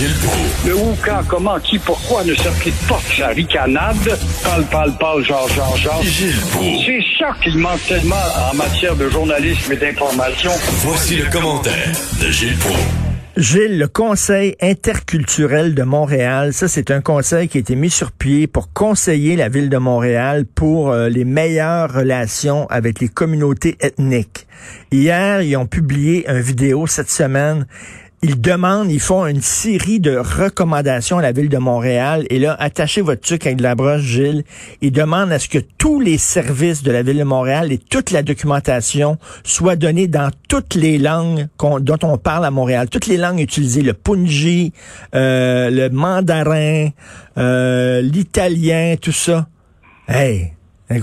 Gilles Proulx. Le où, quand, comment, qui, pourquoi ne s'applique pas sa ricanade? Parle, parle, parle, genre, genre, genre. Gilles Proulx. C'est ça qu'il manque tellement en matière de journalisme et d'information. Voici le commentaire de Gilles Proulx. Gilles, le Conseil interculturel de Montréal, ça c'est un conseil qui a été mis sur pied pour conseiller la ville de Montréal pour euh, les meilleures relations avec les communautés ethniques. Hier, ils ont publié une vidéo cette semaine ils demandent, ils font une série de recommandations à la ville de Montréal. Et là, attachez votre truc avec de la broche, Gilles. Ils demandent à ce que tous les services de la ville de Montréal et toute la documentation soient donnés dans toutes les langues dont on parle à Montréal. Toutes les langues utilisées, le punji, euh, le mandarin, euh, l'italien, tout ça. Hey, la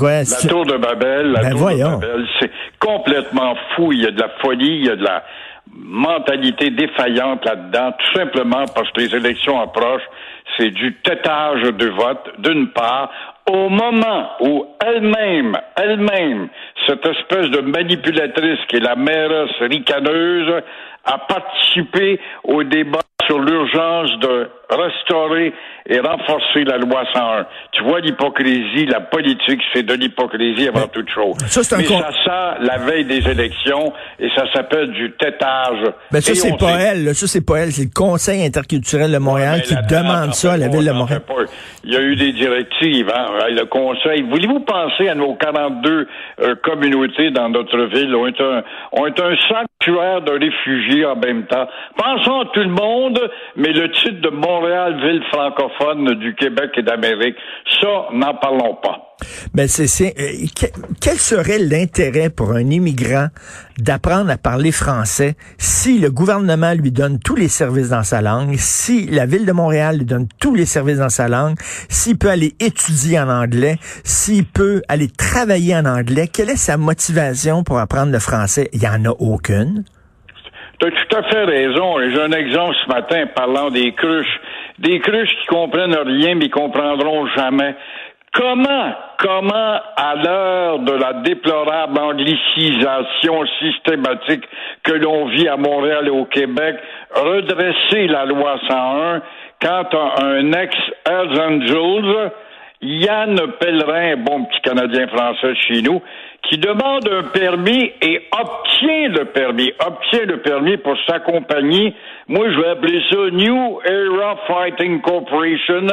tour de Babel, la ben tour de Babel, c'est complètement fou. Il y a de la folie, il y a de la mentalité défaillante là-dedans, tout simplement parce que les élections approchent. C'est du tétage de vote, d'une part, au moment où elle-même, elle-même, cette espèce de manipulatrice qui est la mairesse ricaneuse, a participé au débat sur l'urgence de restaurer et renforcer la loi 101. Tu vois l'hypocrisie, la politique, c'est de l'hypocrisie avant toute chose. Ça, c'est un Mais ça sent la veille des élections et ça s'appelle du tétage. Ben ça, c'est on pas elle. Ça, c'est pas elle. C'est le Conseil interculturel de Montréal Mais qui demande ça à la ville de Montréal. Il y a eu des directives, hein, le Conseil. Voulez-vous penser à nos 42 euh, communautés dans notre ville? Ont été un, été un de réfugiés en même temps? Pensons à tout le monde, mais le titre de Montréal, ville francophone du Québec et d'Amérique, ça, n'en parlons pas. Ben c'est euh, que- quel serait l'intérêt pour un immigrant d'apprendre à parler français si le gouvernement lui donne tous les services dans sa langue, si la ville de Montréal lui donne tous les services dans sa langue, s'il peut aller étudier en anglais, s'il peut aller travailler en anglais, quelle est sa motivation pour apprendre le français? Il y en a aucune. Tu as tout à fait raison. J'ai un exemple ce matin parlant des cruches. Des cruches qui comprennent rien, mais comprendront jamais. Comment, comment, à l'heure de la déplorable anglicisation systématique que l'on vit à Montréal et au Québec, redresser la loi 101 quand un, un ex-Hells Angels, Yann Pellerin, bon petit Canadien français chez nous, qui demande un permis et obtient le permis, obtient le permis pour sa compagnie. Moi, je vais appeler ça New Era Fighting Corporation,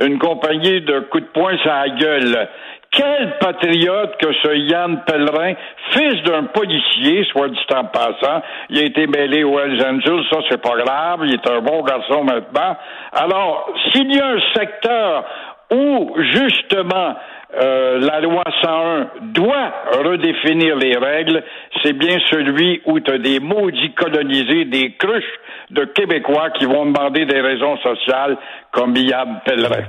une compagnie de coups de poing sur la gueule. Quel patriote que ce Yann Pellerin, fils d'un policier, soit dit en passant, il a été mêlé aux Hells Angels, ça c'est pas grave, il est un bon garçon maintenant. Alors, s'il y a un secteur où justement euh, la loi 101 doit redéfinir les règles, c'est bien celui où tu as des maudits colonisés, des cruches de Québécois qui vont demander des raisons sociales comme Yann Pellerin.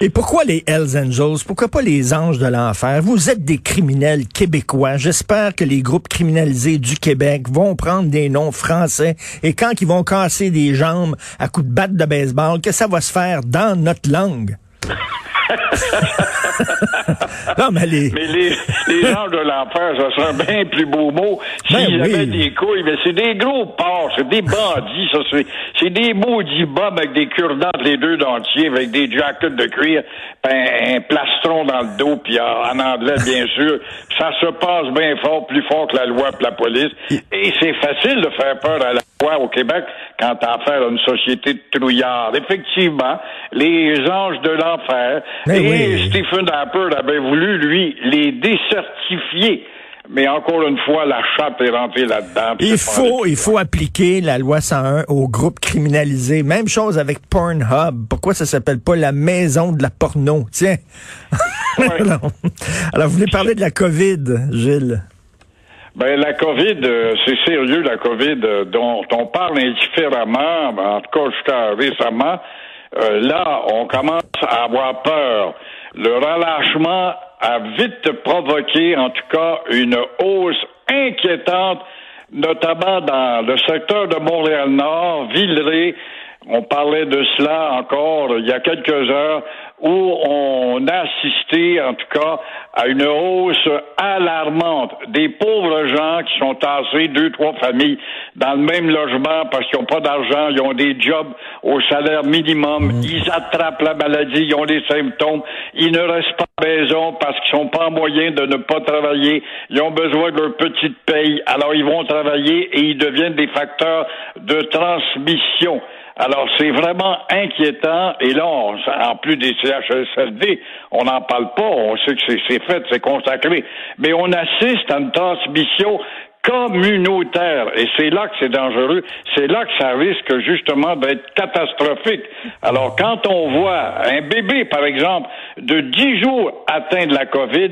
Et pourquoi les Hells Angels? Pourquoi pas les anges de l'enfer? Vous êtes des criminels québécois. J'espère que les groupes criminalisés du Québec vont prendre des noms français et quand ils vont casser des jambes à coups de batte de baseball, que ça va se faire dans notre langue. non, mais les... Mais les, les anges de l'enfer, ça serait un bien plus beau mot Ben s'ils oui. avaient des couilles. Mais c'est des gros porcs, c'est des bandits, ça. C'est, c'est des maudits bombes avec des cure-dents les deux dentiers, avec des jackets de cuir, un, un plastron dans le dos, puis en, en anglais, bien sûr. Ça se passe bien fort, plus fort que la loi et la police. Et c'est facile de faire peur à la au Québec quand à une société de trouillards. Effectivement, les anges de l'enfer. Mais et oui. Stephen Harper avait voulu, lui, les décertifier. Mais encore une fois, la chatte est rentrée là-dedans. Il faut, il faut appliquer la loi 101 aux groupes criminalisés. Même chose avec Pornhub. Pourquoi ça s'appelle pas la maison de la porno? Tiens. Ouais. Alors, vous voulez parler de la COVID, Gilles? Ben, la COVID, euh, c'est sérieux, la COVID, euh, dont on parle indifféremment, en tout cas jusqu'à récemment. Euh, là, on commence à avoir peur. Le relâchement a vite provoqué, en tout cas, une hausse inquiétante, notamment dans le secteur de Montréal-Nord, Villeray. On parlait de cela encore il y a quelques heures, où on a assisté, en tout cas, à une hausse alarmante des pauvres gens qui sont tassés, deux, trois familles, dans le même logement parce qu'ils n'ont pas d'argent, ils ont des jobs au salaire minimum, Mmh. ils attrapent la maladie, ils ont des symptômes, ils ne restent pas à la maison parce qu'ils sont pas en moyen de ne pas travailler, ils ont besoin de leur petite paye, alors ils vont travailler et ils deviennent des facteurs de transmission. Alors, c'est vraiment inquiétant. Et là, on- en plus des CHSLD, on n'en parle pas. On sait que c'est- c'est fait, c'est consacré. Mais on assiste à une transmission communautaire. Et c'est là que c'est dangereux. C'est là que ça risque justement d'être catastrophique. Alors, quand on voit un bébé, par exemple, de 10 jours atteint de la COVID,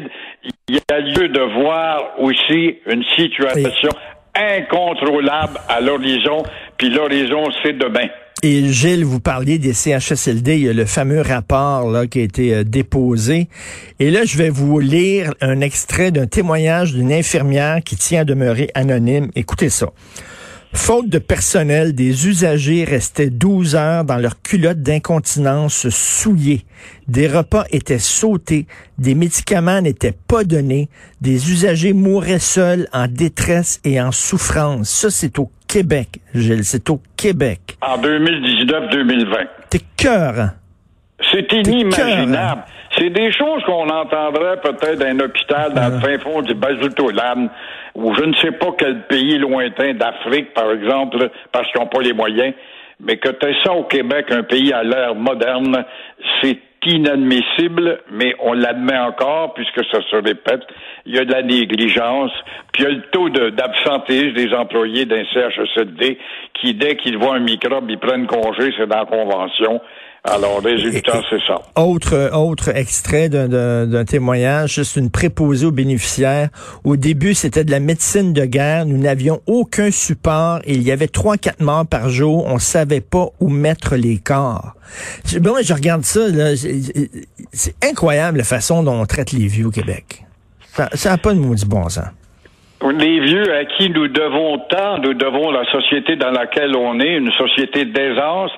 il y a lieu de voir aussi une situation incontrôlable à l'horizon. Puis l'horizon, c'est demain. Et Gilles, vous parliez des CHSLD, il y a le fameux rapport là, qui a été euh, déposé. Et là, je vais vous lire un extrait d'un témoignage d'une infirmière qui tient à demeurer anonyme. Écoutez ça. Faute de personnel, des usagers restaient 12 heures dans leur culotte d'incontinence souillée. Des repas étaient sautés, des médicaments n'étaient pas donnés, des usagers mouraient seuls en détresse et en souffrance. Ça, c'est au Québec, Gilles, c'est au Québec. En 2019-2020. T'es cœur. C'est inimaginable. C'est des choses qu'on entendrait peut-être dans un hôpital dans le fin fond du Bazoutolan ou je ne sais pas quel pays lointain d'Afrique, par exemple, parce qu'ils n'ont pas les moyens. Mais que tu ça au Québec, un pays à l'ère moderne, c'est inadmissible, mais on l'admet encore puisque ça se répète. Il y a de la négligence, puis il y a le taux d'absentéisme des employés d'un CHSLD qui, dès qu'ils voient un microbe, ils prennent congé, c'est dans la convention. Alors, résultat, c'est ça. Autre, autre extrait d'un- témoignage, c'est une préposée aux bénéficiaires. Au début, c'était de la médecine de guerre. Nous n'avions aucun support. Il y avait trois, quatre morts par jour. On savait pas où mettre les corps. Je- Bon, je regarde ça, c'est incroyable la façon dont on traite les vieux au Québec. Ça n'a pas de maudit bon sens. Les vieux à qui nous devons tant, nous devons la société dans laquelle on est, une société d'aisance.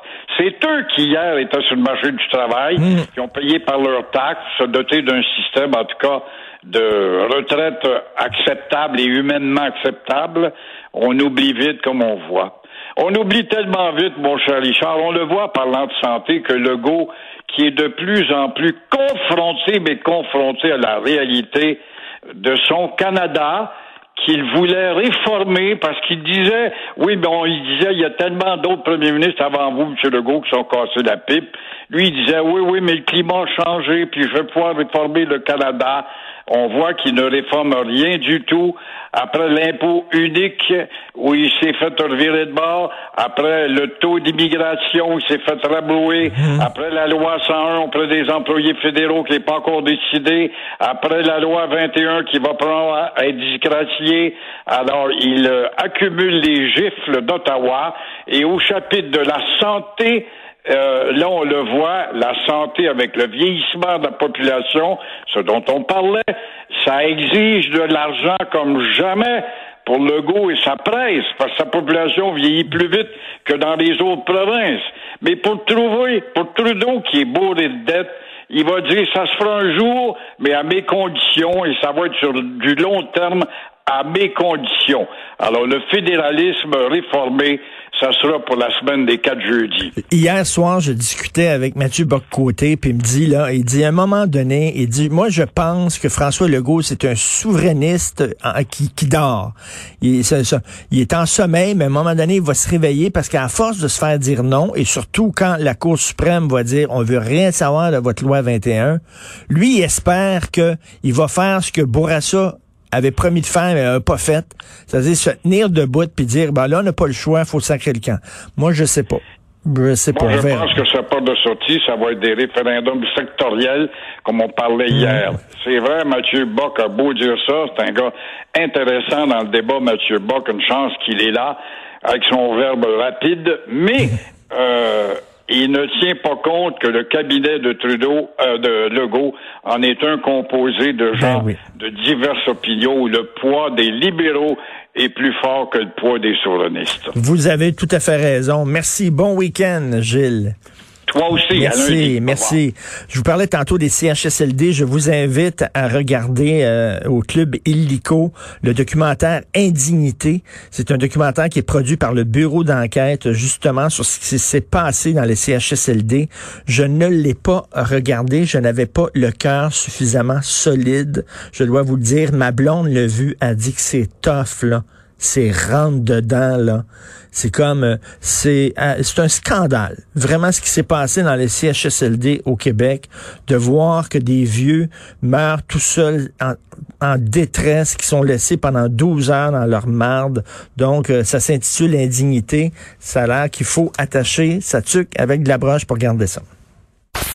C'est eux qui, hier, étaient sur le marché du travail, qui ont payé par leurs taxes, se doter d'un système, en tout cas, de retraite acceptable et humainement acceptable. On oublie vite comme on voit. On oublie tellement vite, mon cher Richard, on le voit parlant de santé, que le go qui est de plus en plus confronté, mais confronté à la réalité de son Canada, qu'il voulait réformer parce qu'il disait, oui, bon, il disait, il y a tellement d'autres premiers ministres avant vous, M. Legault, qui sont cassés la pipe. Lui, disait, oui, oui, mais le climat a changé, puis je vais pouvoir réformer le Canada. On voit qu'il ne réforme rien du tout. Après l'impôt unique, où il s'est fait revirer de bord. Après le taux d'immigration, il s'est fait rablouer. Après la loi 101 auprès des employés fédéraux qui n'est pas encore décidé. Après la loi 21 qui va prendre à être disgraciée. Alors, il euh, accumule les gifles d'Ottawa. Et au chapitre de la santé, euh, là, on le voit, la santé avec le vieillissement de la population, ce dont on parlait, ça exige de l'argent comme jamais pour Legault et sa presse, parce que sa population vieillit plus vite que dans les autres provinces. Mais pour trouver, pour Trudeau qui est bourré de dettes, il va dire ça se fera un jour, mais à mes conditions, et ça va être sur du long terme à mes conditions. Alors, le fédéralisme réformé, ça sera pour la semaine des quatre jeudis. Hier soir, je discutais avec Mathieu Boccoté, puis il me dit, là, il dit, à un moment donné, il dit, moi, je pense que François Legault, c'est un souverainiste en- qui, qui dort. Il, est en sommeil, mais à un moment donné, il va se réveiller parce qu'à force de se faire dire non, et surtout quand la Cour suprême va dire, on veut rien savoir de votre loi 21, lui, il espère que il va faire ce que Bourassa avait promis de faire, mais n'a pas fait. C'est-à-dire se tenir debout puis dire, ben là, on n'a pas le choix, faut sacrer le camp. Moi, je sais pas. Je sais pas. Moi, je pense que ça part de sortie, ça va être des référendums sectoriels, comme on parlait hier. C'est vrai, Mathieu Bock a beau dire ça, c'est un gars intéressant dans le débat, Mathieu Bock, une chance qu'il est là, avec son verbe rapide, mais euh, il ne tient pas compte que le cabinet de Trudeau, euh, de Legault, en est un composé de gens Ben oui. de diverses opinions où le poids des libéraux est plus fort que le poids des souverainistes. Vous avez tout à fait raison. Merci. Bon week-end, Gilles. Toi aussi. Merci, merci. Je vous parlais tantôt des CHSLD. Je vous invite à regarder euh, au club Illico le documentaire Indignité. C'est un documentaire qui est produit par le bureau d'enquête justement sur ce qui s'est passé dans les CHSLD. Je ne l'ai pas regardé. Je n'avais pas le cœur suffisamment solide. Je dois vous le dire. Ma blonde l'a vu, a dit que c'est tough, là c'est rentre dedans là. C'est comme euh, c'est euh, c'est un scandale. Vraiment ce qui s'est passé dans les CHSLD au Québec de voir que des vieux meurent tout seuls en, en détresse qui sont laissés pendant 12 heures dans leur marde. Donc euh, ça s'intitule indignité. Ça a l'air qu'il faut attacher sa tuque avec de la broche pour garder ça.